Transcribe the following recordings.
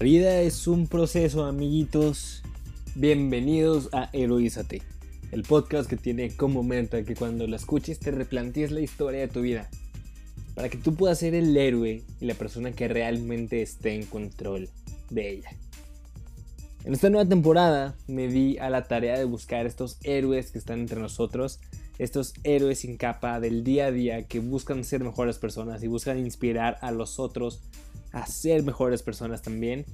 La vida es un proceso, amiguitos. Bienvenidos a Heroízate, el podcast que tiene como meta que cuando la escuches te replantees la historia de tu vida, para que tú puedas ser el héroe y la persona que realmente esté en control de ella. En esta nueva temporada me di a la tarea de buscar estos héroes que están entre nosotros, estos héroes sin capa del día a día que buscan ser mejores personas y buscan inspirar a los otros a ser mejores personas también.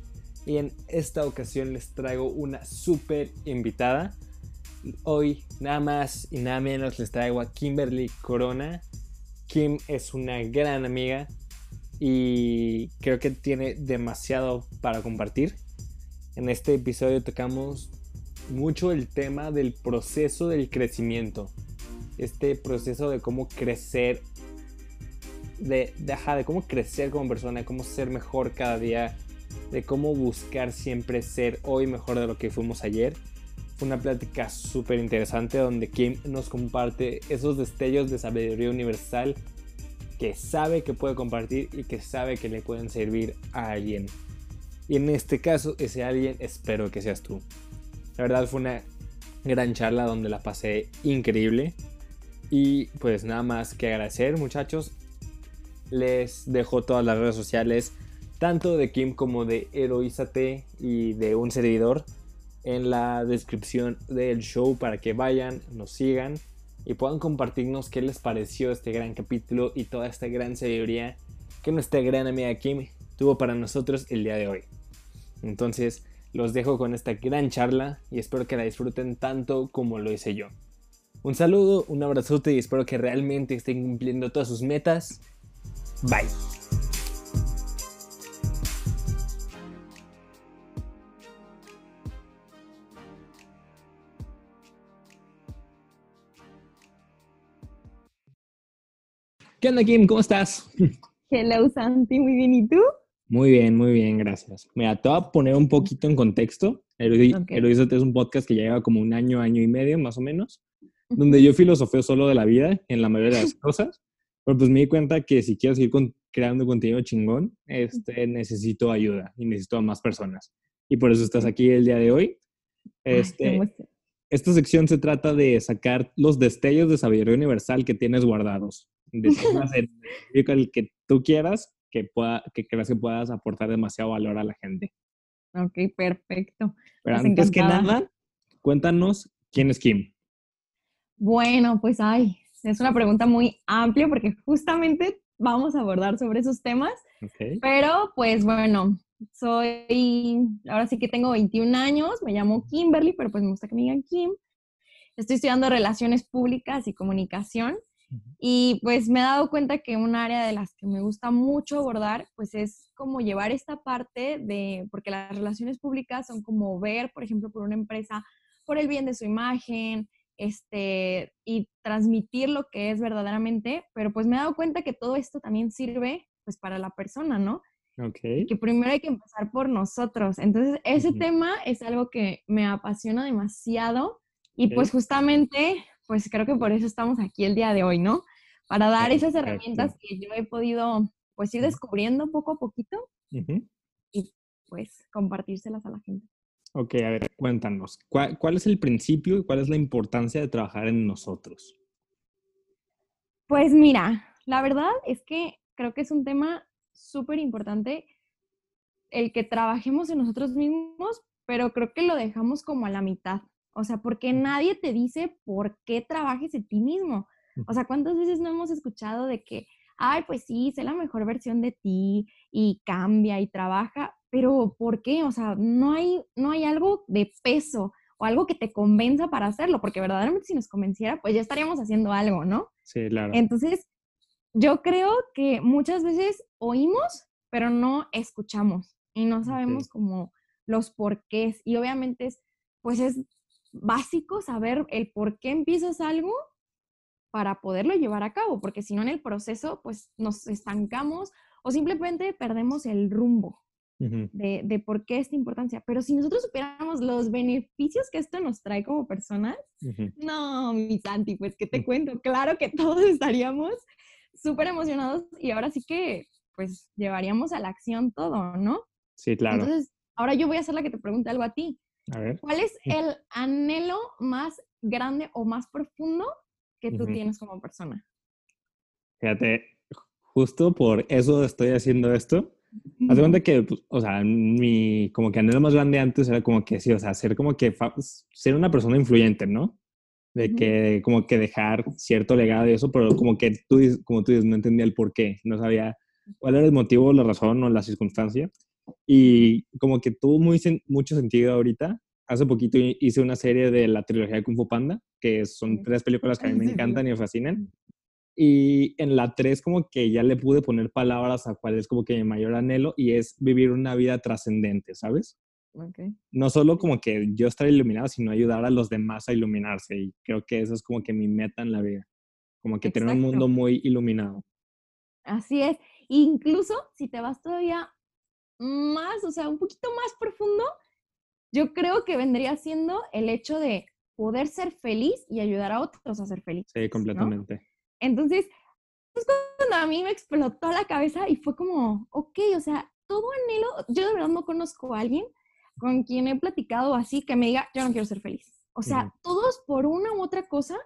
Y en esta ocasión les traigo una súper invitada. Hoy nada más y nada menos les traigo a Kimberly Corona. Kim es una gran amiga y creo que tiene demasiado para compartir. En este episodio tocamos mucho el tema del proceso del crecimiento. Este proceso de cómo crecer de, de, cómo crecer como persona, de cómo ser mejor cada día, de cómo buscar siempre ser hoy mejor de lo que fuimos ayer. Fue una plática súper interesante donde Kim nos comparte esos destellos de sabiduría universal que sabe que puede compartir y que sabe que le pueden servir a alguien. Y en este caso, ese alguien espero que seas tú. La verdad fue una gran charla donde la pasé increíble. Y pues nada más que agradecer muchachos les dejo todas las redes sociales, tanto de Kim como de Heroízate y de un servidor, en la descripción del show para que vayan, nos sigan y puedan compartirnos qué les pareció este gran capítulo y toda esta gran sabiduría que nuestra gran amiga Kim tuvo para nosotros el día de hoy. Entonces, los dejo con esta gran charla y espero que la disfruten tanto como lo hice yo. Un saludo, un abrazote y espero que realmente estén cumpliendo todas sus metas Bye. ¿Qué onda, Kim? ¿Cómo estás? Hello, Santi. Muy bien. ¿Y tú? Muy bien, muy bien, gracias. Mira, te voy a poner un poquito en contexto. Erudizote es un podcast que ya lleva como un año, año y medio, más o menos, donde yo filosofeo solo de la vida en la mayoría de las cosas. Pero pues me di cuenta que si quiero seguir creando contenido chingón, este, necesito ayuda y necesito a más personas. Y por eso estás aquí el día de hoy. Este, esta sección se trata de sacar los destellos de sabiduría universal que tienes guardados. De el que tú quieras, que, pueda, que creas que puedas aportar demasiado valor a la gente. Ok, perfecto. Pero pues antes que nada, cuéntanos quién es Kim. Bueno, pues ay, es una pregunta muy amplia porque justamente vamos a abordar sobre esos temas. Pero pues bueno, soy, ahora sí que tengo 21 años, me llamo Kimberly, pero pues me gusta que me digan Kim. Estoy estudiando relaciones públicas y comunicación y pues me he dado cuenta que un área de las que me gusta mucho abordar pues es como llevar esta parte de, porque las relaciones públicas son como ver, por ejemplo, por una empresa, por el bien de su imagen, este, y transmitir lo que es verdaderamente, pero pues me he dado cuenta que todo esto también sirve pues para la persona, ¿no? Okay. Que primero hay que empezar por nosotros. Entonces, ese tema es algo que me apasiona demasiado y pues justamente, pues creo que por eso estamos aquí el día de hoy, ¿no? Para dar esas herramientas que yo he podido pues ir descubriendo poco a poquito y pues compartírselas a la gente. Ok, a ver, cuéntanos, ¿cuál, es el principio y cuál es la importancia de trabajar en nosotros? Pues mira, la verdad es que creo que es un tema súper importante el que trabajemos en nosotros mismos, pero creo que lo dejamos como a la mitad. O sea, porque nadie te dice por qué trabajes en ti mismo. O sea, ¿cuántas veces no hemos escuchado de que, ay, pues sí, sé la mejor versión de ti y cambia y trabaja, pero ¿por qué? O sea, no hay, no hay algo de peso o algo que te convenza para hacerlo, porque verdaderamente si nos convenciera, pues ya estaríamos haciendo algo, ¿no? Sí, claro. Entonces, yo creo que muchas veces oímos, pero no escuchamos y no sabemos como los porqués. Y obviamente es, pues es básico saber el por qué empiezas algo para poderlo llevar a cabo, porque si no en el proceso, pues nos estancamos o simplemente perdemos el rumbo de, por qué esta importancia. Pero si nosotros supiéramos los beneficios que esto nos trae como personas, no, mi Santi, pues que te cuento, claro que todos estaríamos súper emocionados y ahora sí que pues llevaríamos a la acción todo, ¿no? Sí, claro. Entonces, ahora yo voy a ser la que te pregunte algo a ti. A ver. ¿Cuál es el anhelo más grande o más profundo que tú tienes como persona? Fíjate, justo por eso estoy haciendo esto. Haz cuenta que, pues, o sea, mi como que anhelo más grande antes era como que sí, o sea, ser como que ser una persona influyente, ¿no? De que como que dejar cierto legado y eso, pero como que tú, como tú dices, no entendía el por qué, no sabía cuál era el motivo, la razón o la circunstancia. Y como que tuvo muy, mucho sentido ahorita. Hace poquito hice una serie de la trilogía de Kung Fu Panda, que son tres películas que a mí me encantan y me fascinan. Y en la 3 como que ya le pude poner palabras a cuál es como que mi mayor anhelo y es vivir una vida trascendente, ¿sabes? Okay. No solo como que yo estar iluminado, sino ayudar a los demás a iluminarse. Y creo que eso es como que mi meta en la vida. Como que tener un mundo muy iluminado. Así es. Incluso si te vas todavía más, o sea, un poquito más profundo, yo creo que vendría siendo el hecho de poder ser feliz y ayudar a otros a ser felices. Sí, completamente. Entonces, es cuando a mí me explotó la cabeza y fue como, ok, o sea, todo anhelo, yo de verdad no conozco a alguien con quien he platicado así que me diga, yo no quiero ser feliz. O sea, todos por una u otra cosa,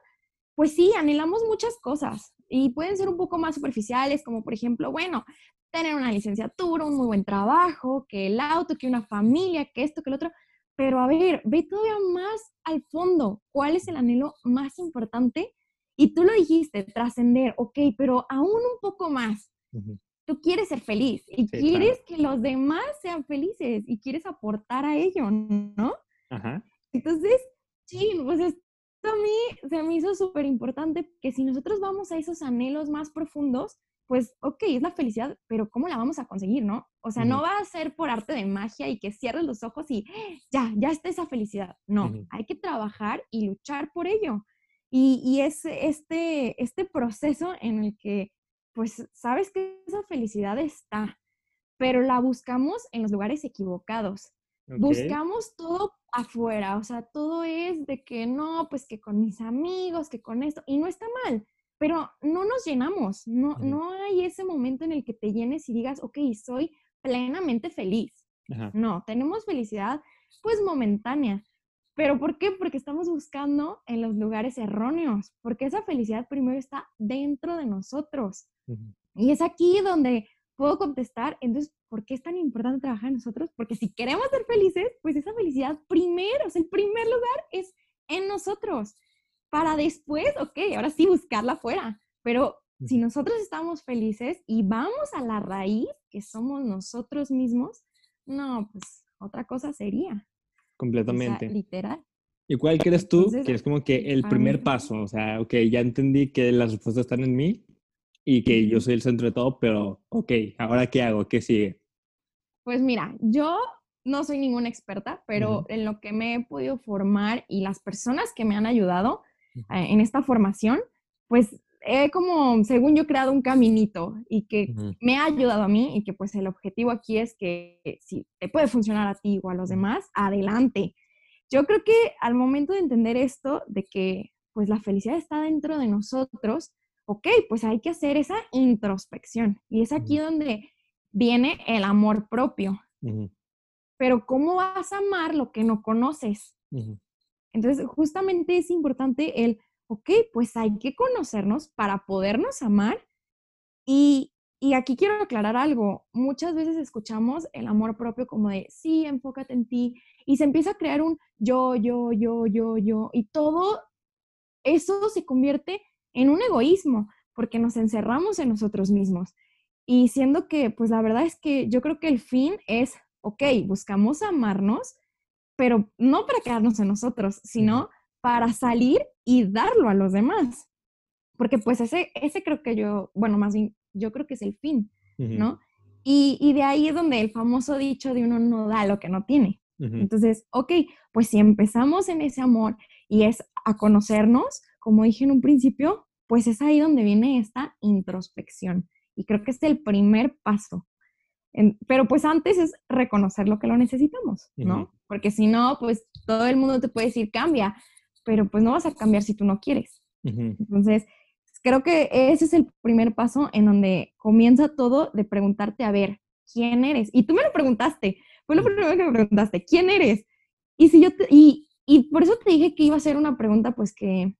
pues sí, anhelamos muchas cosas y pueden ser un poco más superficiales, como por ejemplo, bueno, tener una licenciatura, un muy buen trabajo, que el auto, que una familia, que esto, que el otro. Pero a ver, ve todavía más al fondo, ¿cuál es el anhelo más importante? Y tú lo dijiste, trascender, ok, pero aún un poco más. Tú quieres ser feliz y quieres que los demás sean felices y quieres aportar a ello, ¿no? Ajá. Entonces, sí, pues esto a mí se me hizo súper importante que si nosotros vamos a esos anhelos más profundos, pues, ok, es la felicidad, pero ¿cómo la vamos a conseguir, no? O sea, no va a ser por arte de magia y que cierres los ojos y ya, ya está esa felicidad. No, hay que trabajar y luchar por ello. Y, es este, este proceso en el que, pues, sabes que esa felicidad está, pero la buscamos en los lugares equivocados. Buscamos todo afuera, o sea, todo es de que no, pues que con mis amigos, que con esto, y no está mal, pero no nos llenamos, no, no hay ese momento en el que te llenes y digas, ok, soy plenamente feliz. No, tenemos felicidad pues momentánea, ¿Pero por qué? Porque estamos buscando en los lugares erróneos, porque esa felicidad primero está dentro de nosotros. Y es aquí donde puedo contestar, entonces, ¿por qué es tan importante trabajar en nosotros? Porque si queremos ser felices, pues esa felicidad primero, o sea, el primer lugar es en nosotros, para después, ok, ahora sí buscarla afuera, pero si nosotros estamos felices y vamos a la raíz, que somos nosotros mismos, no, pues otra cosa sería. Completamente. literal. ¿Y cuál crees tú que es como que el primer paso? O sea, ok, ya entendí que las respuestas están en mí y que yo soy el centro de todo, pero ok, ¿ahora qué hago? ¿Qué sigue? Pues mira, yo no soy ninguna experta, pero en lo que me he podido formar y las personas que me han ayudado eh, en esta formación, pues he como, según yo, creado un caminito y que me ha ayudado a mí y que pues el objetivo aquí es que si te puede funcionar a ti o a los demás, adelante. Yo creo que al momento de entender esto, de que pues la felicidad está dentro de nosotros, ok, pues hay que hacer esa introspección y es aquí donde viene el amor propio. Pero ¿cómo vas a amar lo que no conoces? Entonces, justamente es importante el ok, pues hay que conocernos para podernos amar. Y, aquí quiero aclarar algo. Muchas veces escuchamos el amor propio como de, sí, enfócate en ti. Y se empieza a crear un yo, yo, yo, yo, yo. Y todo eso se convierte en un egoísmo porque nos encerramos en nosotros mismos. Y siendo que, pues la verdad es que yo creo que el fin es, ok, buscamos amarnos, pero no para quedarnos en nosotros, sino para salir y darlo a los demás. Porque pues ese, ese creo que yo, bueno, más bien, yo creo que es el fin, ¿no? Y, de ahí es donde el famoso dicho de uno no da lo que no tiene. Entonces, ok, pues si empezamos en ese amor y es a conocernos, como dije en un principio, pues es ahí donde viene esta introspección. Y creo que es el primer paso. pero pues antes es reconocer lo que lo necesitamos, ¿no? Porque si no, pues todo el mundo te puede decir, cambia, pero pues no vas a cambiar si tú no quieres. Entonces, creo que ese es el primer paso en donde comienza todo de preguntarte, a ver, ¿quién eres? Y tú me lo preguntaste, Fue lo primero que me preguntaste, ¿quién eres? Y si yo y, y por eso te dije que iba a ser una pregunta, pues que,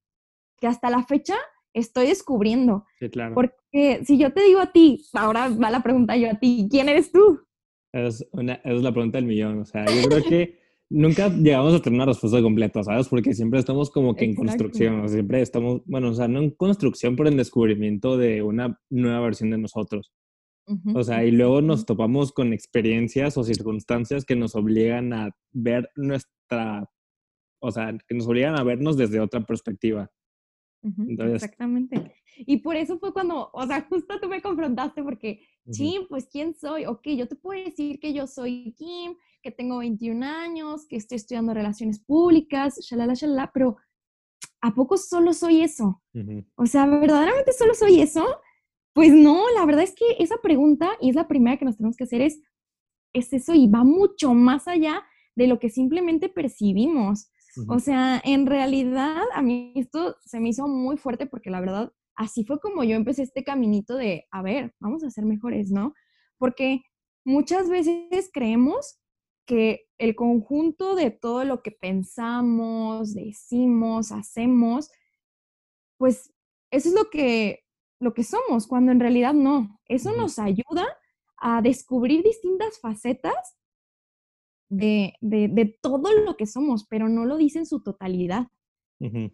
que hasta la fecha estoy descubriendo. Sí, claro. Porque si yo te digo a ti, ahora va la pregunta yo a ti, ¿quién eres tú? Es, una, es la pregunta del millón. O sea, yo creo que nunca llegamos a tener una respuesta completa, ¿sabes? Porque siempre estamos como que en construcción, siempre estamos, bueno, o sea, no en construcción, pero en descubrimiento de una nueva versión de nosotros. O sea, y luego nos topamos con experiencias o circunstancias que nos obligan a ver nuestra, o sea, que nos obligan a vernos desde otra perspectiva. Exactamente. Y por eso fue cuando, o sea, justo tú me confrontaste porque, sí, pues, ¿quién soy? Ok, yo te puedo decir que yo soy Kim, que tengo 21 años, que estoy estudiando relaciones públicas, shalala, shalala, pero ¿a poco solo soy eso? O sea, ¿verdaderamente solo soy eso? Pues no, la verdad es que esa pregunta, y es la primera que nos tenemos que hacer, es, es eso y va mucho más allá de lo que simplemente percibimos. O sea, en realidad a mí esto se me hizo muy fuerte porque la verdad así fue como yo empecé este caminito de, a ver, vamos a ser mejores, ¿no? Porque muchas veces creemos que el conjunto de todo lo que pensamos, decimos, hacemos, pues eso es lo que, lo que somos, cuando en realidad no. Eso nos ayuda a descubrir distintas facetas de, de, todo lo que somos, pero no lo dice en su totalidad.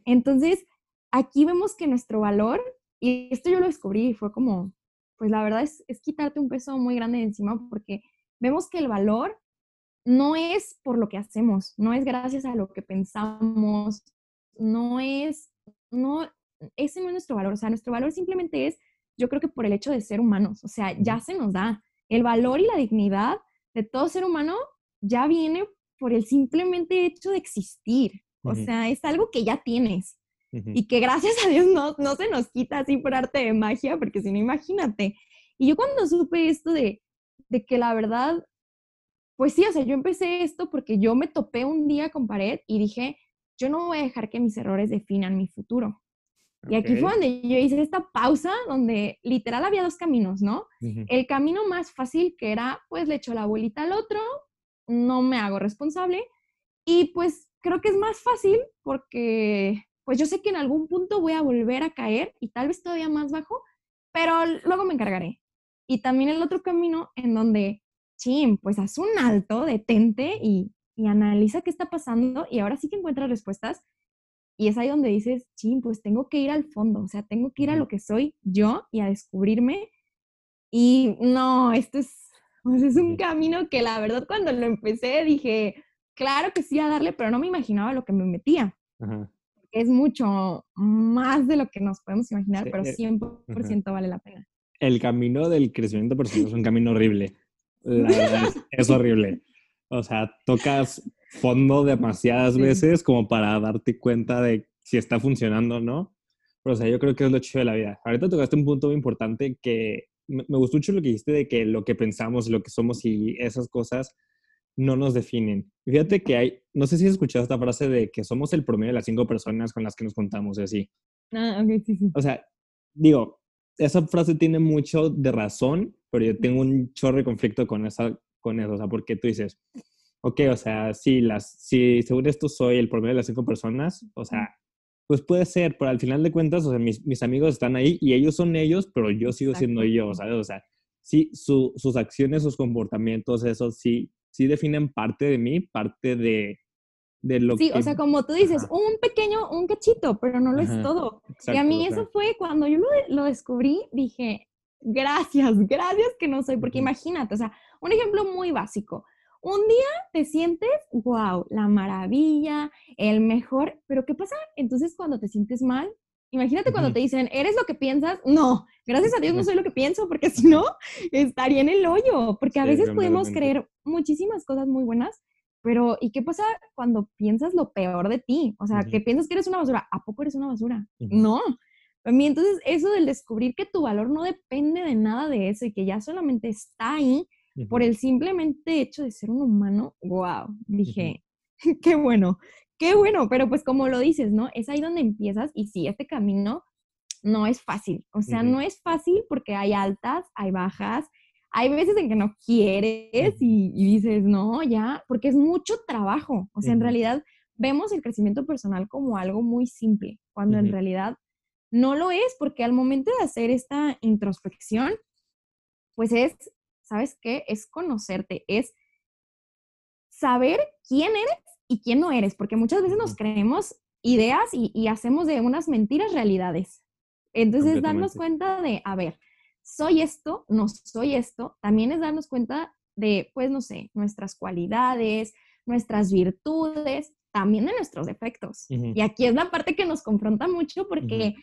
Entonces, aquí vemos que nuestro valor, y esto yo lo descubrí, fue como, pues la verdad es, es quitarte un peso muy grande de encima porque vemos que el valor no es por lo que hacemos, no es gracias a lo que pensamos, no es, no, ese no es nuestro valor, o sea, nuestro valor simplemente es, yo creo que por el hecho de ser humanos, o sea, ya se nos da. El valor y la dignidad de todo ser humano ya viene por el simplemente hecho de existir, o sea, es algo que ya tienes. Y que gracias a Dios no, no se nos quita así por arte de magia, porque si no, imagínate. Y yo cuando supe esto de, de que la verdad pues sí, o sea, yo empecé esto porque yo me topé un día con pared y dije, yo no voy a dejar que mis errores definan mi futuro. Y aquí fue donde yo hice esta pausa donde literal había dos caminos, ¿no? El camino más fácil que era, pues le echo la bolita al otro, no me hago responsable y pues creo que es más fácil porque pues yo sé que en algún punto voy a volver a caer y tal vez todavía más bajo, pero luego me encargaré. Y también el otro camino en donde chin, pues haz un alto, detente y, y analiza qué está pasando y ahora sí que encuentras respuestas. Y es ahí donde dices, chin, pues tengo que ir al fondo, o sea, tengo que ir a lo que soy yo y a descubrirme. Y no, esto es, pues es un camino que la verdad cuando lo empecé dije, claro que sí a darle, pero no me imaginaba lo que me metía. Es mucho más de lo que nos podemos imaginar, pero 100% eh, vale la pena. El camino del crecimiento personal es un camino horrible. La verdad es, horrible. O sea, tocas fondo demasiadas veces como para darte cuenta de si está funcionando o no. Pero, o sea, yo creo que es lo chido de la vida. Ahorita tocaste un punto muy importante que me, gustó mucho lo que dijiste de que lo que pensamos, lo que somos y esas cosas no nos definen. Fíjate que hay, no sé si has escuchado esta frase de que somos el promedio de las cinco personas con las que nos contamos y así. Ah, ok, sí, sí. O sea, digo, esa frase tiene mucho de razón, pero yo tengo un chorro de conflicto con, esa, con eso, o sea, porque tú dices, ok, o sea, si, las, si según esto soy el promedio de las cinco personas, o sea, pues puede ser, pero al final de cuentas, o sea, mis, mis amigos están ahí y ellos son ellos, pero yo sigo siendo yo, ¿sabes? O sea, sí, su, sus acciones, sus comportamientos, eso sí, sí definen parte de mí, parte de, de lo sí, o sea, como tú dices, un pequeño, un cachito, pero no lo es todo. y a mí eso fue cuando yo lo, lo, descubrí, dije, gracias, gracias que no soy, porque imagínate, o sea, un ejemplo muy básico. Un día te sientes, wow, la maravilla, el mejor, pero ¿qué pasa entonces cuando te sientes mal? Imagínate cuando te dicen, ¿eres lo que piensas? No, gracias a Dios no soy lo que pienso, porque si no, estaría en el hoyo, porque a veces podemos creer muchísimas cosas muy buenas, pero ¿y qué pasa cuando piensas lo peor de ti? O sea, que piensas que eres una basura, ¿a poco eres una basura? No, entonces, eso del descubrir que tu valor no depende de nada de eso y que ya solamente está ahí por el simplemente hecho de ser un humano, wow, dije, qué bueno, qué bueno, pero pues como lo dices, ¿no? Es ahí donde empiezas y sí, este camino no es fácil, o sea, no es fácil porque hay altas, hay bajas, hay veces en que no quieres y, dices, no, ya, porque es mucho trabajo. O sea, en realidad vemos el crecimiento personal como algo muy simple, cuando en realidad no lo es, porque al momento de hacer esta introspección, pues es, ¿sabes qué? Es conocerte, es saber quién eres y quién no eres, porque muchas veces nos creemos ideas y, hacemos de unas mentiras realidades. Entonces, darnos cuenta de, a ver, soy esto, no soy esto, también es darnos cuenta de, pues, no sé, nuestras cualidades, nuestras virtudes, también de nuestros defectos. Y aquí es la parte que nos confronta mucho porque,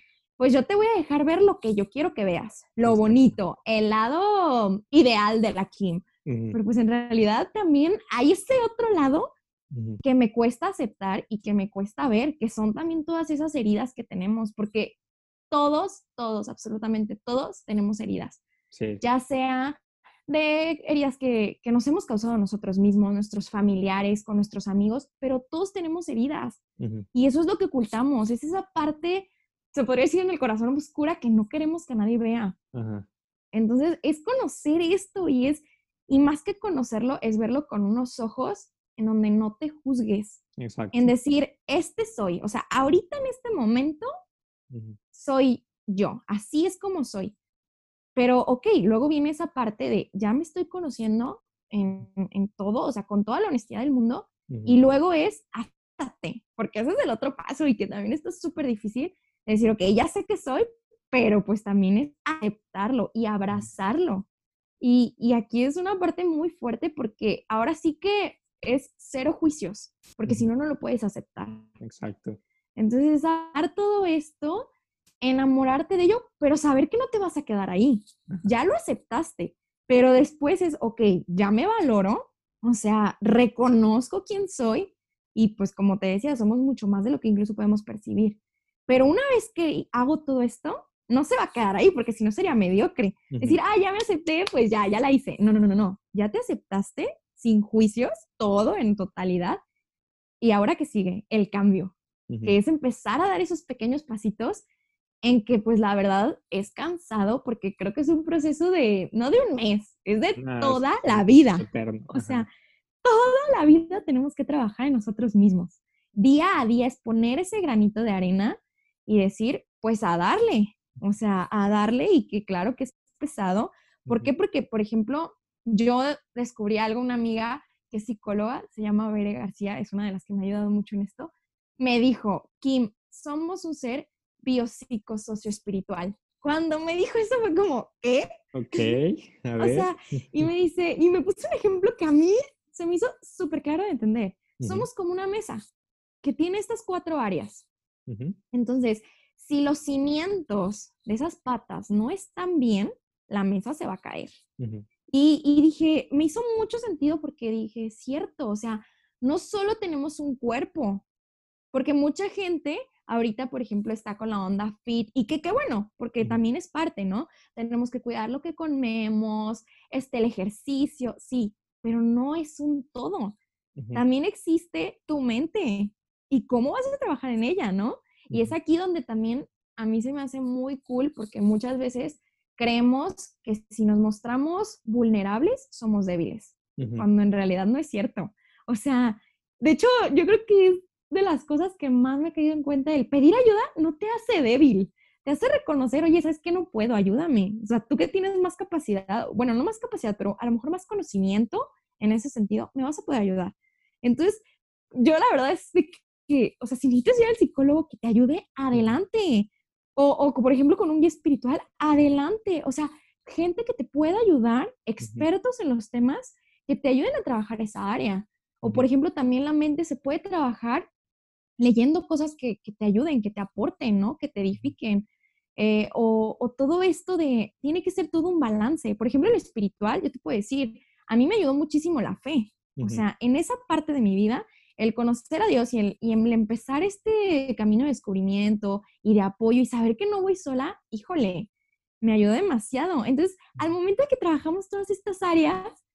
pues, yo te voy a dejar ver lo que yo quiero que veas, lo bonito, el lado ideal de la Kim. Pero pues en realidad también hay ese otro lado que me cuesta aceptar y que me cuesta ver, que son también todas esas heridas que tenemos, porque todos, todos, absolutamente todos tenemos heridas. Ya sea de heridas que, nos hemos causado nosotros mismos, nuestros familiares, con nuestros amigos, pero todos tenemos heridas. Y eso es lo que ocultamos, es esa parte, se podría decir en el corazón oscura, que no queremos que nadie vea. Entonces, es conocer esto y es, y más que conocerlo, es verlo con unos ojos en donde no te juzgues. En decir, este soy, o sea, ahorita en este momento soy yo, así es como soy. Pero, ok, luego viene esa parte de, ya me estoy conociendo en, todo, o sea, con toda la honestidad del mundo, y luego es, acéptate, porque ese es el otro paso y que también esto es súper difícil, decir, ok, ya sé que soy, pero pues también es aceptarlo y abrazarlo. Y, y aquí es una parte muy fuerte porque ahora sí que es cero juicios, porque si no, no lo puedes aceptar. Exacto. Entonces, dar todo esto, enamorarte de ello, pero saber que no te vas a quedar ahí. Ya lo aceptaste, pero después es, ok, ya me valoro, o sea, reconozco quién soy y pues como te decía, somos mucho más de lo que incluso podemos percibir. Pero una vez que hago todo esto, no se va a quedar ahí, porque si no sería mediocre. Decir, ah, ya me acepté, pues ya, ya la hice. No, no, no, no, no. Ya te aceptaste sin juicios, todo en totalidad. Y ahora que sigue, el cambio, que es empezar a dar esos pequeños pasitos en que pues la verdad es cansado porque creo que es un proceso de, no de un mes, es de toda la vida. O sea, toda la vida tenemos que trabajar en nosotros mismos. Día a día es poner ese granito de arena y decir, pues a darle, o sea, a darle y que claro que es pesado. ¿Por qué? Porque, por ejemplo, yo descubrí algo, una amiga que es psicóloga, se llama Bere García, es una de las que me ha ayudado mucho en esto, me dijo, Kim, somos un ser biopsicosocioespiritual. Cuando me dijo eso fue como, ¿qué? Ok, a ver. o sea, y me dice, y me puso un ejemplo que a mí se me hizo súper claro de entender. Somos como una mesa que tiene estas cuatro áreas. Entonces, si los cimientos de esas patas no están bien, la mesa se va a caer. Y, dije, me hizo mucho sentido porque dije, cierto, o sea, no solo tenemos un cuerpo, porque mucha gente ahorita, por ejemplo, está con la onda fit y que qué bueno, porque también es parte, ¿no? Tenemos que cuidar lo que comemos, este, el ejercicio, sí, pero no es un todo. También existe tu mente y cómo vas a trabajar en ella, ¿no? Y es aquí donde también a mí se me hace muy cool porque muchas veces creemos que si nos mostramos vulnerables, somos débiles, cuando en realidad no es cierto. O sea, de hecho, yo creo que es de las cosas que más me he caído en cuenta, el pedir ayuda no te hace débil, te hace reconocer, oye, ¿sabes que no puedo? Ayúdame. O sea, tú que tienes más capacidad, bueno, no más capacidad, pero a lo mejor más conocimiento en ese sentido, me vas a poder ayudar. Entonces, yo la verdad es que, o sea, si necesitas ir al psicólogo que te ayude, adelante. O, o, por ejemplo, con un guía espiritual, adelante. O sea, gente que te pueda ayudar, expertos en los temas, que te ayuden a trabajar esa área. O, por ejemplo, también la mente se puede trabajar leyendo cosas que, que te ayuden, que te aporten, ¿no? Que te edifiquen. Eh, o, o, todo esto de, tiene que ser todo un balance. Por ejemplo, el espiritual, yo te puedo decir, a mí me ayudó muchísimo la fe. O sea, en esa parte de mi vida, el conocer a Dios y el, y el empezar este camino de descubrimiento y de apoyo y saber que no voy sola, híjole, me ayudó demasiado. Entonces, al momento que trabajamos todas estas áreas,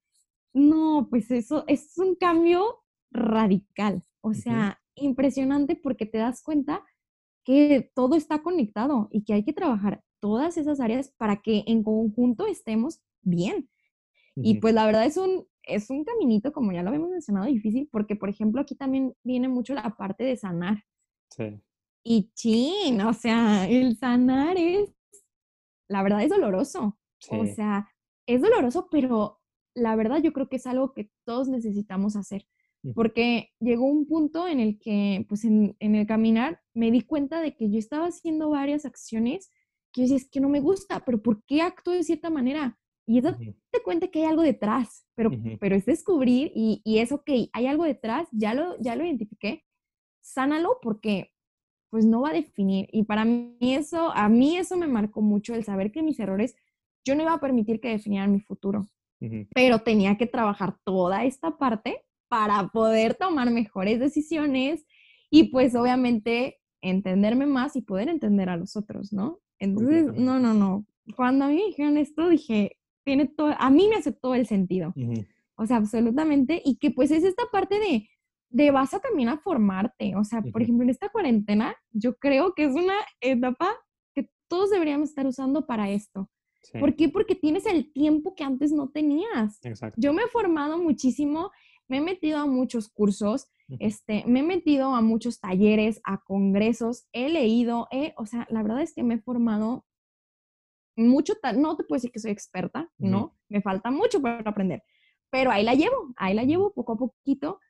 no, pues eso es un cambio radical, o sea, impresionante porque te das cuenta que todo está conectado y que hay que trabajar todas esas áreas para que en conjunto estemos bien. Y pues la verdad es un, es un caminito, como ya lo habíamos mencionado, difícil, porque por ejemplo aquí también viene mucho la parte de sanar. Sí. Y chin, o sea, el sanar es, la verdad es doloroso. O sea, es doloroso, pero la verdad yo creo que es algo que todos necesitamos hacer. Porque llegó un punto en el que, pues en, en, el caminar, me di cuenta de que yo estaba haciendo varias acciones que yo decía, es que no me gusta, pero ¿por qué actúo de cierta manera? Y eso te cuenta que hay algo detrás, pero, pero es descubrir y, y, es ok, hay algo detrás, ya lo, ya lo identifiqué, sánalo porque pues no va a definir. Y para mí eso, a mí eso me marcó mucho el saber que mis errores, yo no iba a permitir que definieran mi futuro, pero tenía que trabajar toda esta parte para poder tomar mejores decisiones y pues obviamente entenderme más y poder entender a los otros, ¿no? Entonces, no, no, no. Cuando a mí me dijeron esto, dije, tiene todo, a mí me hace todo el sentido. O sea, absolutamente. Y que pues es esta parte de, de vas a también a formarte. O sea, por ejemplo, en esta cuarentena, yo creo que es una etapa que todos deberíamos estar usando para esto. ¿Por qué? Porque tienes el tiempo que antes no tenías. Yo me he formado muchísimo, me he metido a muchos cursos, este, me he metido a muchos talleres, a congresos, he leído, he, o sea, la verdad es que me he formado mucho, no te puedo decir que soy experta, ¿no? Me falta mucho para aprender, pero ahí la llevo, ahí la llevo poco a poquito.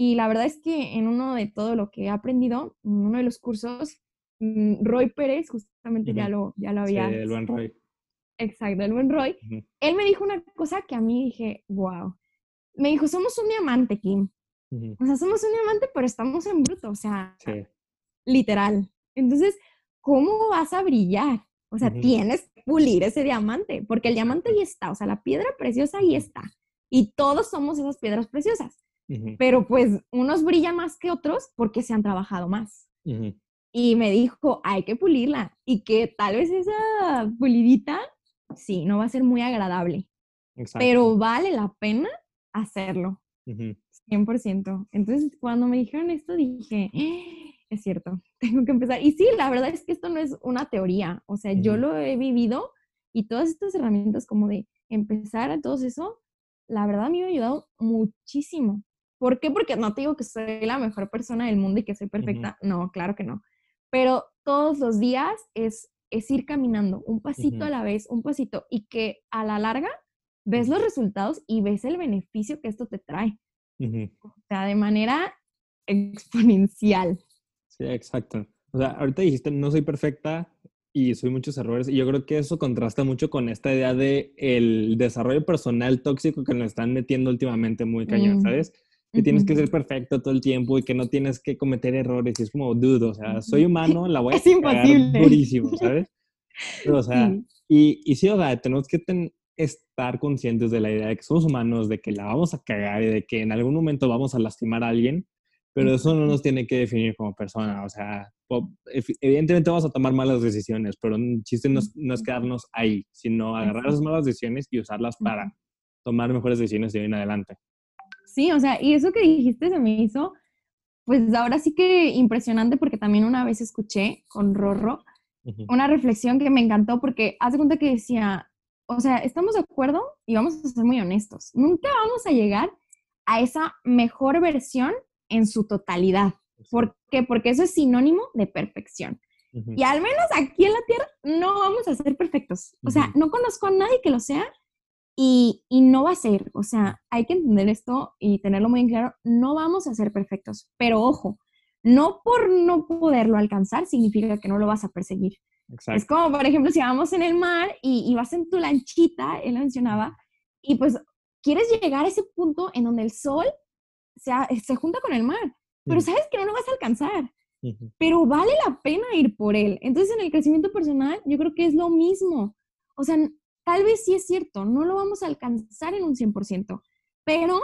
Y la verdad es que en uno de todo lo que he aprendido, en uno de los cursos, mm, Roy Pérez, justamente ya, lo, ya lo había... Sí, el buen Roy. Exacto, el buen Roy. Él me dijo una cosa que a mí dije, wow. Me dijo, somos un diamante, Kim. O sea, somos un diamante, pero estamos en bruto, o sea, literal. Entonces, ¿cómo vas a brillar? O sea, tienes pulir ese diamante, porque el diamante ahí está, o sea, la piedra preciosa ahí está. Y todos somos esas piedras preciosas. Pero pues unos brillan más que otros porque se han trabajado más. Y me dijo, hay que pulirla. Y que tal vez esa pulidita, sí, no va a ser muy agradable. Pero vale la pena hacerlo. 100%. Entonces, cuando me dijeron esto, dije, es cierto, tengo que empezar. Y sí, la verdad es que esto no es una teoría, o sea, yo lo he vivido y todas estas herramientas como de empezar a todo eso, la verdad a mí me ha ayudado muchísimo. ¿Por qué? Porque no te digo que soy la mejor persona del mundo y que soy perfecta, no, claro que no. Pero todos los días es, es ir caminando un pasito a la vez, un pasito, y que a la larga ves los resultados y ves el beneficio que esto te trae. O sea, de manera exponencial. Sí, exacto. O sea, ahorita dijiste, no soy perfecta y soy muchos errores. Y yo creo que eso contrasta mucho con esta idea de el desarrollo personal tóxico que nos están metiendo últimamente muy cañón, mm, ¿sabes? Que tienes que ser perfecto todo el tiempo y que no tienes que cometer errores. Y es como, dude, o sea, soy humano, la voy a es durísimo, ¿sabes? o sea, y, y sí, o sea, tenemos que estar conscientes de la idea de que somos humanos, de que la vamos a cagar y de que en algún momento vamos a lastimar a alguien pero eso no nos tiene que definir como persona. O sea, evidentemente vamos a tomar malas decisiones, pero el chiste no es, quedarnos ahí, sino agarrar esas malas decisiones y usarlas para tomar mejores decisiones de hoy en adelante. Sí, o sea, y eso que dijiste se me hizo, pues ahora sí que impresionante porque también una vez escuché con Rorro una reflexión que me encantó porque hace cuenta que decía, o sea, estamos de acuerdo y vamos a ser muy honestos, nunca vamos a llegar a esa mejor versión en su totalidad. ¿Por qué? Porque eso es sinónimo de perfección. Y al menos aquí en la Tierra no vamos a ser perfectos. O sea, no conozco a nadie que lo sea y, y, no va a ser. O sea, hay que entender esto y tenerlo muy en claro. No vamos a ser perfectos. Pero ojo, no por no poderlo alcanzar significa que no lo vas a perseguir. Es como, por ejemplo, si vamos en el mar y, y vas en tu lanchita, él mencionaba, y pues quieres llegar a ese punto en donde el sol se, se junta con el mar, pero sabes que no lo vas a alcanzar. Pero vale la pena ir por él. Entonces, en el crecimiento personal, yo creo que es lo mismo. O sea, tal vez sí es cierto, no lo vamos a alcanzar en un 100%, pero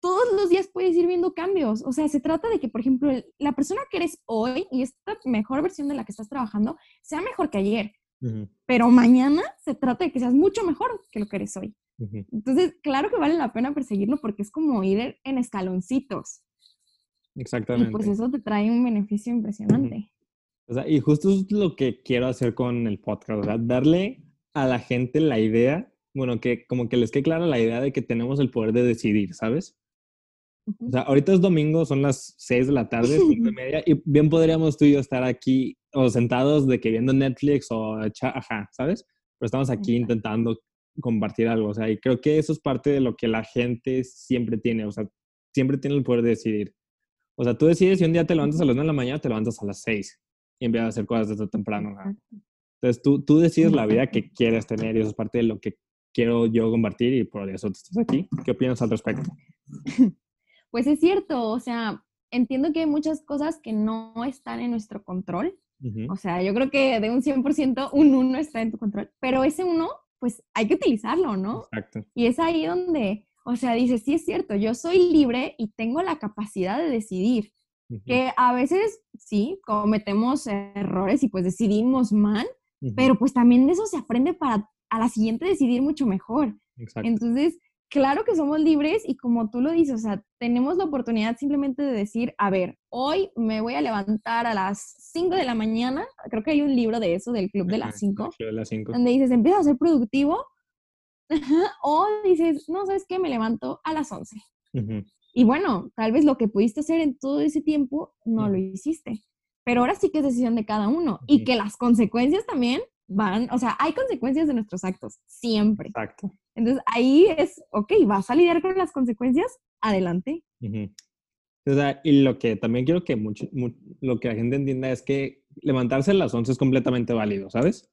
todos los días puedes ir viendo cambios. O sea, se trata de que, por ejemplo, la persona que eres hoy y esta mejor versión de la que estás trabajando sea mejor que ayer. Pero mañana se trata de que seas mucho mejor que lo que eres hoy. Entonces, claro que vale la pena perseguirlo porque es como ir en escaloncitos. Exactamente. Y pues eso te trae un beneficio impresionante. O sea, y justo es lo que quiero hacer con el podcast, o sea, darle a la gente la idea bueno, que como que les quede clara la idea de que tenemos el poder de decidir, ¿sabes? O sea, ahorita es domingo, son las 6 de la tarde, 5 y media, y bien podríamos tú y yo estar aquí o sentados de que viendo Netflix o ajá, ¿sabes? Pero estamos aquí intentando compartir algo, o sea, y creo que eso es parte de lo que la gente siempre tiene, o sea, siempre tiene el poder de decidir. O sea, tú decides si un día te levantas a las 9 de la mañana, te levantas a las 6 y empiezas a hacer cosas desde temprano. Entonces tú, tú decides la vida que quieres tener y eso es parte de lo que quiero yo compartir y por eso tú estás aquí. ¿Qué opinas al respecto? Pues es cierto, o sea, entiendo que hay muchas cosas que no están en nuestro control. O sea, yo creo que de un 100% un 1 está en tu control, pero ese 1, pues hay que utilizarlo, ¿no? Exacto. Y es ahí donde, o sea, dices, sí es cierto, yo soy libre y tengo la capacidad de decidir. Que a veces sí, cometemos errores y pues decidimos mal, pero pues también de eso se aprende para a la siguiente decidir mucho mejor. Exacto. Entonces, claro que somos libres y como tú lo dices, o sea, tenemos la oportunidad simplemente de decir, a ver, hoy me voy a levantar a las 5 de la mañana, creo que hay un libro de eso, del Club de las 5, donde dices, empieza a ser productivo, o dices, no, ¿sabes qué? Me levanto a las 11. Y bueno, tal vez lo que pudiste hacer en todo ese tiempo no lo hiciste, pero ahora sí que es decisión de cada uno y que las consecuencias también van, o sea, hay consecuencias de nuestros actos, siempre. Exacto. Entonces ahí es, ok, vas a lidiar con las consecuencias, adelante. O sea, y lo que también quiero que mucho, lo que la gente entienda es que levantarse a las 11 es completamente válido, ¿sabes?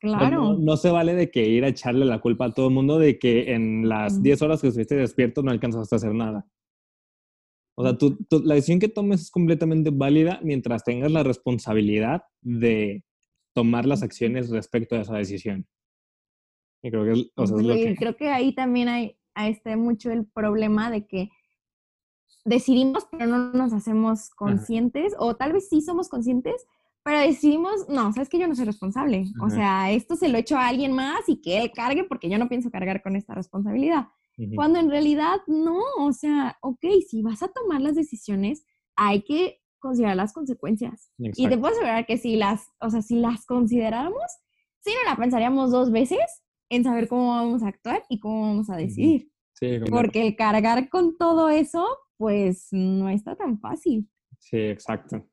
Claro. No, se vale de que ir a echarle la culpa a todo el mundo de que en las 10 horas que estuviste despierto no alcanzaste a hacer nada. O sea, tú, la decisión que tomes es completamente válida mientras tengas la responsabilidad de tomar las acciones respecto a esa decisión. Y creo que, creo que ahí también hay, está mucho el problema de que decidimos, pero no nos hacemos conscientes, o tal vez sí somos conscientes, pero decidimos, no, sabes que yo no soy responsable. O sea, esto se lo echo a alguien más y que él cargue porque yo no pienso cargar con esta responsabilidad. Cuando en realidad no, o sea, ok, si vas a tomar las decisiones, hay que considerar las consecuencias. Y te puedo asegurar que si las, o sea, si las consideráramos, sí no la pensaríamos dos veces en saber cómo vamos a actuar y cómo vamos a decidir. Sí, Porque el cargar con todo eso, pues no está tan fácil. Sí, exacto.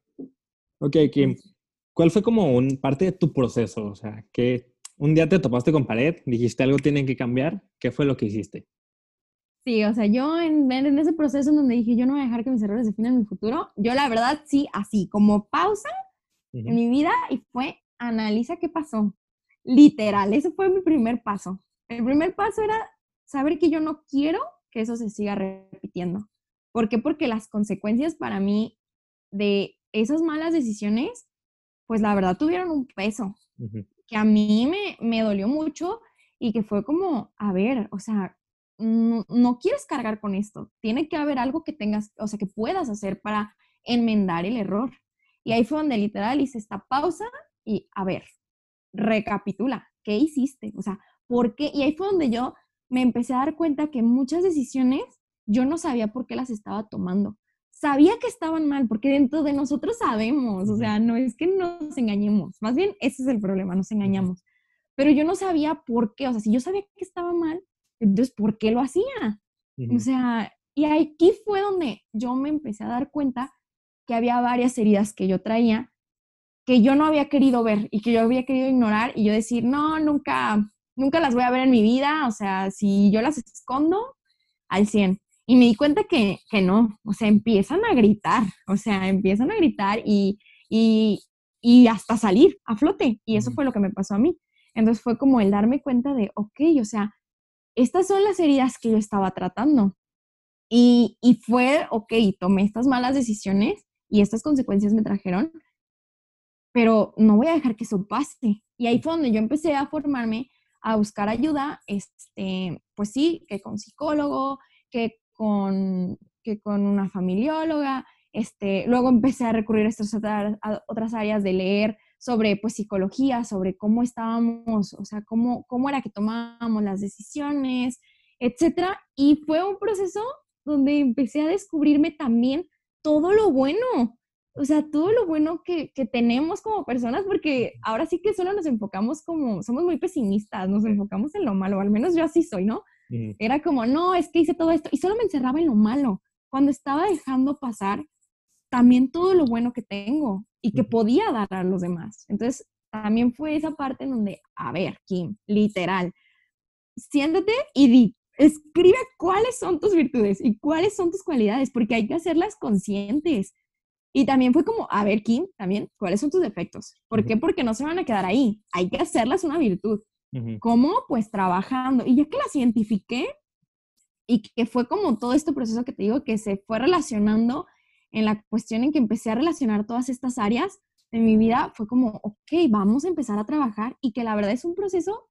Ok, Kim, ¿cuál fue como un parte de tu proceso? O sea, que un día te topaste con pared, dijiste algo tiene que cambiar, ¿qué fue lo que hiciste? Sí, o sea, yo en, en, ese proceso en donde dije, yo no voy a dejar que mis errores definan mi futuro, yo la verdad sí, así, como pausa en mi vida y fue, analiza qué pasó. Literal, ese fue mi primer paso. El primer paso era saber que yo no quiero que eso se siga repitiendo. ¿Por qué? Porque las consecuencias para mí de esas malas decisiones, pues la verdad tuvieron un peso que a mí me, me dolió mucho y que fue como, a ver, o sea, no, quieres cargar con esto. Tiene que haber algo que tengas, o sea, que puedas hacer para enmendar el error. Y ahí fue donde literal hice esta pausa y, a ver, recapitula, ¿qué hiciste? O sea, ¿por qué? Y ahí fue donde yo me empecé a dar cuenta que muchas decisiones yo no sabía por qué las estaba tomando. Sabía que estaban mal, porque dentro de nosotros sabemos, o sea, no es que nos engañemos, más bien ese es el problema, nos engañamos. Pero yo no sabía por qué, o sea, si yo sabía que estaba mal, entonces, ¿por qué lo hacía? O sea, y aquí fue donde yo me empecé a dar cuenta que había varias heridas que yo traía que yo no había querido ver y que yo había querido ignorar y yo decir, no, nunca, nunca las voy a ver en mi vida, o sea, si yo las escondo, al 100. Y me di cuenta que, que no, o sea, empiezan a gritar, o sea, empiezan a gritar y, y, y hasta salir a flote. Y eso fue lo que me pasó a mí. Entonces fue como el darme cuenta de, ok, o sea, estas son las heridas que yo estaba tratando. Y, y fue, ok, tomé estas malas decisiones y estas consecuencias me trajeron, pero no voy a dejar que eso pase. Y ahí fue donde yo empecé a formarme, a buscar ayuda, este, pues sí, que con psicólogo, que con, que con una familióloga, este, luego empecé a recurrir a estas otras áreas de leer sobre pues psicología, sobre cómo estábamos, o sea, cómo, cómo era que tomábamos las decisiones, etcétera. Y fue un proceso donde empecé a descubrirme también todo lo bueno. O sea, todo lo bueno que, que, tenemos como personas, porque ahora sí que solo nos enfocamos como, somos muy pesimistas, nos enfocamos en lo malo, al menos yo así soy, ¿no? Era como, no, es que hice todo esto, y solo me encerraba en lo malo, cuando estaba dejando pasar también todo lo bueno que tengo y que podía dar a los demás. Entonces, también fue esa parte en donde, a ver, Kim, literal, siéntate y di, escribe cuáles son tus virtudes y cuáles son tus cualidades, porque hay que hacerlas conscientes. Y también fue como, a ver, Kim, también, ¿cuáles son tus defectos? ¿Por qué? Porque no se van a quedar ahí. Hay que hacerlas una virtud. ¿Cómo? Pues trabajando. Y ya que las identifiqué y que fue como todo este proceso que te digo, que se fue relacionando en la cuestión en que empecé a relacionar todas estas áreas de mi vida, fue como, ok, vamos a empezar a trabajar y que la verdad es un proceso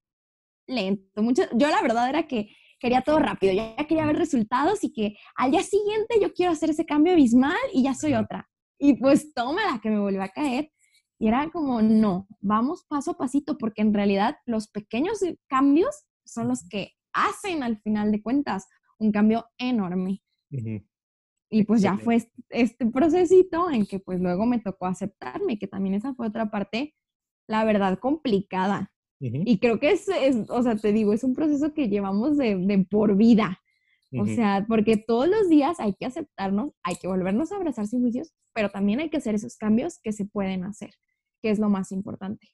lento. Mucho, yo la verdad era que quería todo rápido, ya quería ver resultados y que al día siguiente yo quiero hacer ese cambio abismal y ya soy otra. Y pues toma la que me volvió a caer. Y era como, no, vamos paso a pasito, porque en realidad los pequeños cambios son los que hacen al final de cuentas un cambio enorme. Y pues ya fue este procesito en que pues luego me tocó aceptarme, que también esa fue otra parte, la verdad, complicada. Y creo que es, o sea, te digo, es un proceso que llevamos de, de por vida. O sea, porque todos los días hay que aceptarnos, hay que volvernos a abrazar sin juicios, pero también hay que hacer esos cambios que se pueden hacer, que es lo más importante.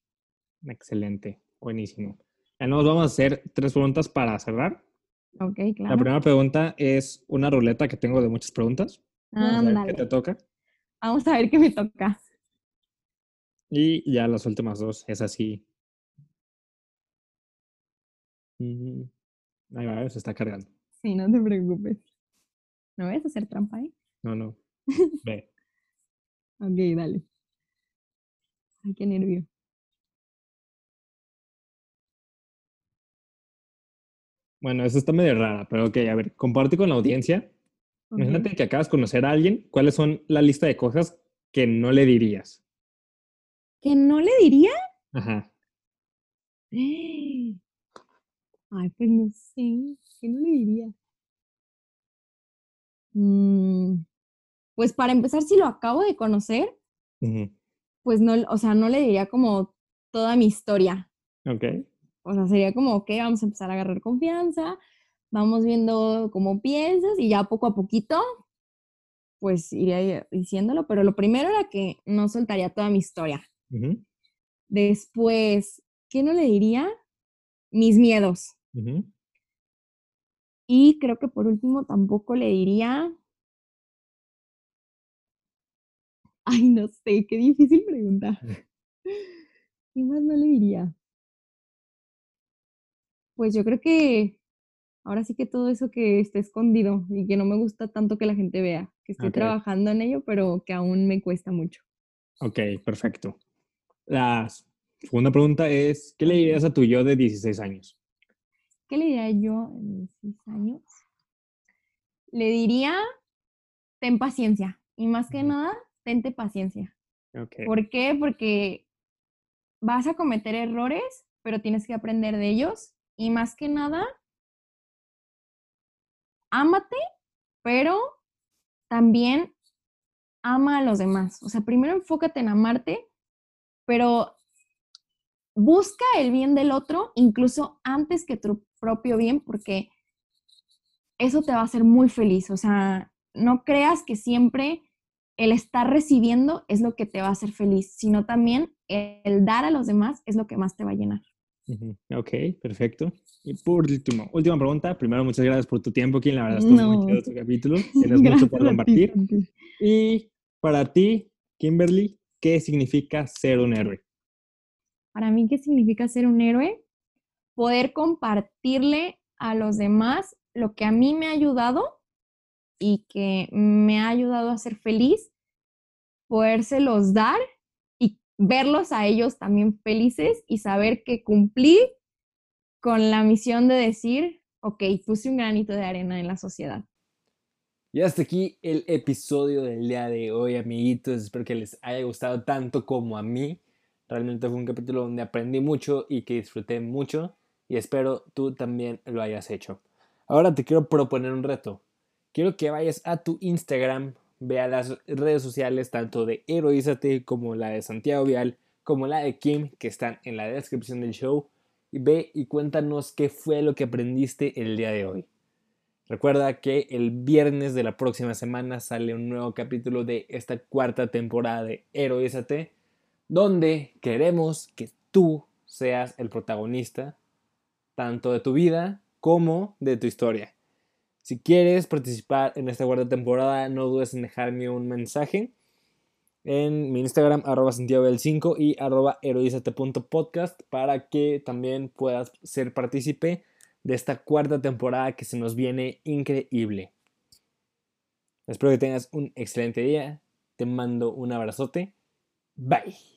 Excelente, buenísimo. Ya nos vamos a hacer tres preguntas para cerrar. Ok, claro. La primera pregunta es una ruleta que tengo de muchas preguntas. Vamos a ver qué te toca. Vamos a ver qué me toca. Y ya las últimas dos es así. Ahí va, se está cargando. Sí, no te preocupes. ¿No ves hacer trampa ahí? No, no. Ve. ok, dale. Ay, qué nervio. Bueno, eso está medio rara, pero ok, a ver, comparte con la audiencia. Imagínate que acabas de conocer a alguien, ¿cuáles son la lista de cosas que no le dirías? ¿Que no le diría? Ajá. Ay, pues no sé, ¿qué no le diría? Mm, pues para empezar, si lo acabo de conocer, pues no, o sea, no le diría como toda mi historia. Ok. O sea, sería como, ok, vamos a empezar a agarrar confianza, vamos viendo cómo piensas y ya poco a poquito, pues iría diciéndolo, pero lo primero era que no soltaría toda mi historia. Después, ¿qué no le diría? Mis miedos. Y creo que por último tampoco le diría... Ay, no sé, qué difícil pregunta. ¿Qué más no le diría? Pues yo creo que ahora sí que todo eso que esté escondido y que no me gusta tanto que la gente vea, que estoy trabajando en ello, pero que aún me cuesta mucho. Ok, perfecto. La segunda pregunta es, ¿qué le dirías a tu yo de 16 años? ¿Qué le diría yo de 16 años? Le diría, ten paciencia. Y más que nada, tente paciencia. Okay. ¿Por qué? Porque vas a cometer errores, pero tienes que aprender de ellos y más que nada, ámate, pero también ama a los demás. O sea, primero enfócate en amarte, pero busca el bien del otro incluso antes que tu propio bien, porque eso te va a hacer muy feliz. O sea, no creas que siempre el estar recibiendo es lo que te va a hacer feliz, sino también el dar a los demás es lo que más te va a llenar. Ok, perfecto. Y por último, última pregunta. Primero, muchas gracias por tu tiempo, quien la verdad estuvo muy chido tu capítulo. Tienes mucho por compartir. y para ti, Kimberly, ¿qué significa ser un héroe? Para mí, ¿qué significa ser un héroe? Poder compartirle a los demás lo que a mí me ha ayudado y que me ha ayudado a ser feliz, podérselos dar verlos a ellos también felices y saber que cumplí con la misión de decir, ok, puse un granito de arena en la sociedad. Y hasta aquí el episodio del día de hoy, amiguitos. Espero que les haya gustado tanto como a mí. Realmente fue un capítulo donde aprendí mucho y que disfruté mucho. Y espero tú también lo hayas hecho. Ahora te quiero proponer un reto. Quiero que vayas a tu Instagram ve a las redes sociales tanto de Heroízate como la de Santiago Vial, como la de Kim, que están en la descripción del show. Y ve y cuéntanos qué fue lo que aprendiste el día de hoy. Recuerda que el viernes de la próxima semana sale un nuevo capítulo de esta cuarta temporada de Heroízate, donde queremos que tú seas el protagonista tanto de tu vida como de tu historia. Si quieres participar en esta cuarta temporada, no dudes en dejarme un mensaje en mi Instagram, arroba Santiago del 5 y arroba heroizate.podcast para que también puedas ser partícipe de esta cuarta temporada que se nos viene increíble. Espero que tengas un excelente día. Te mando un abrazote. Bye.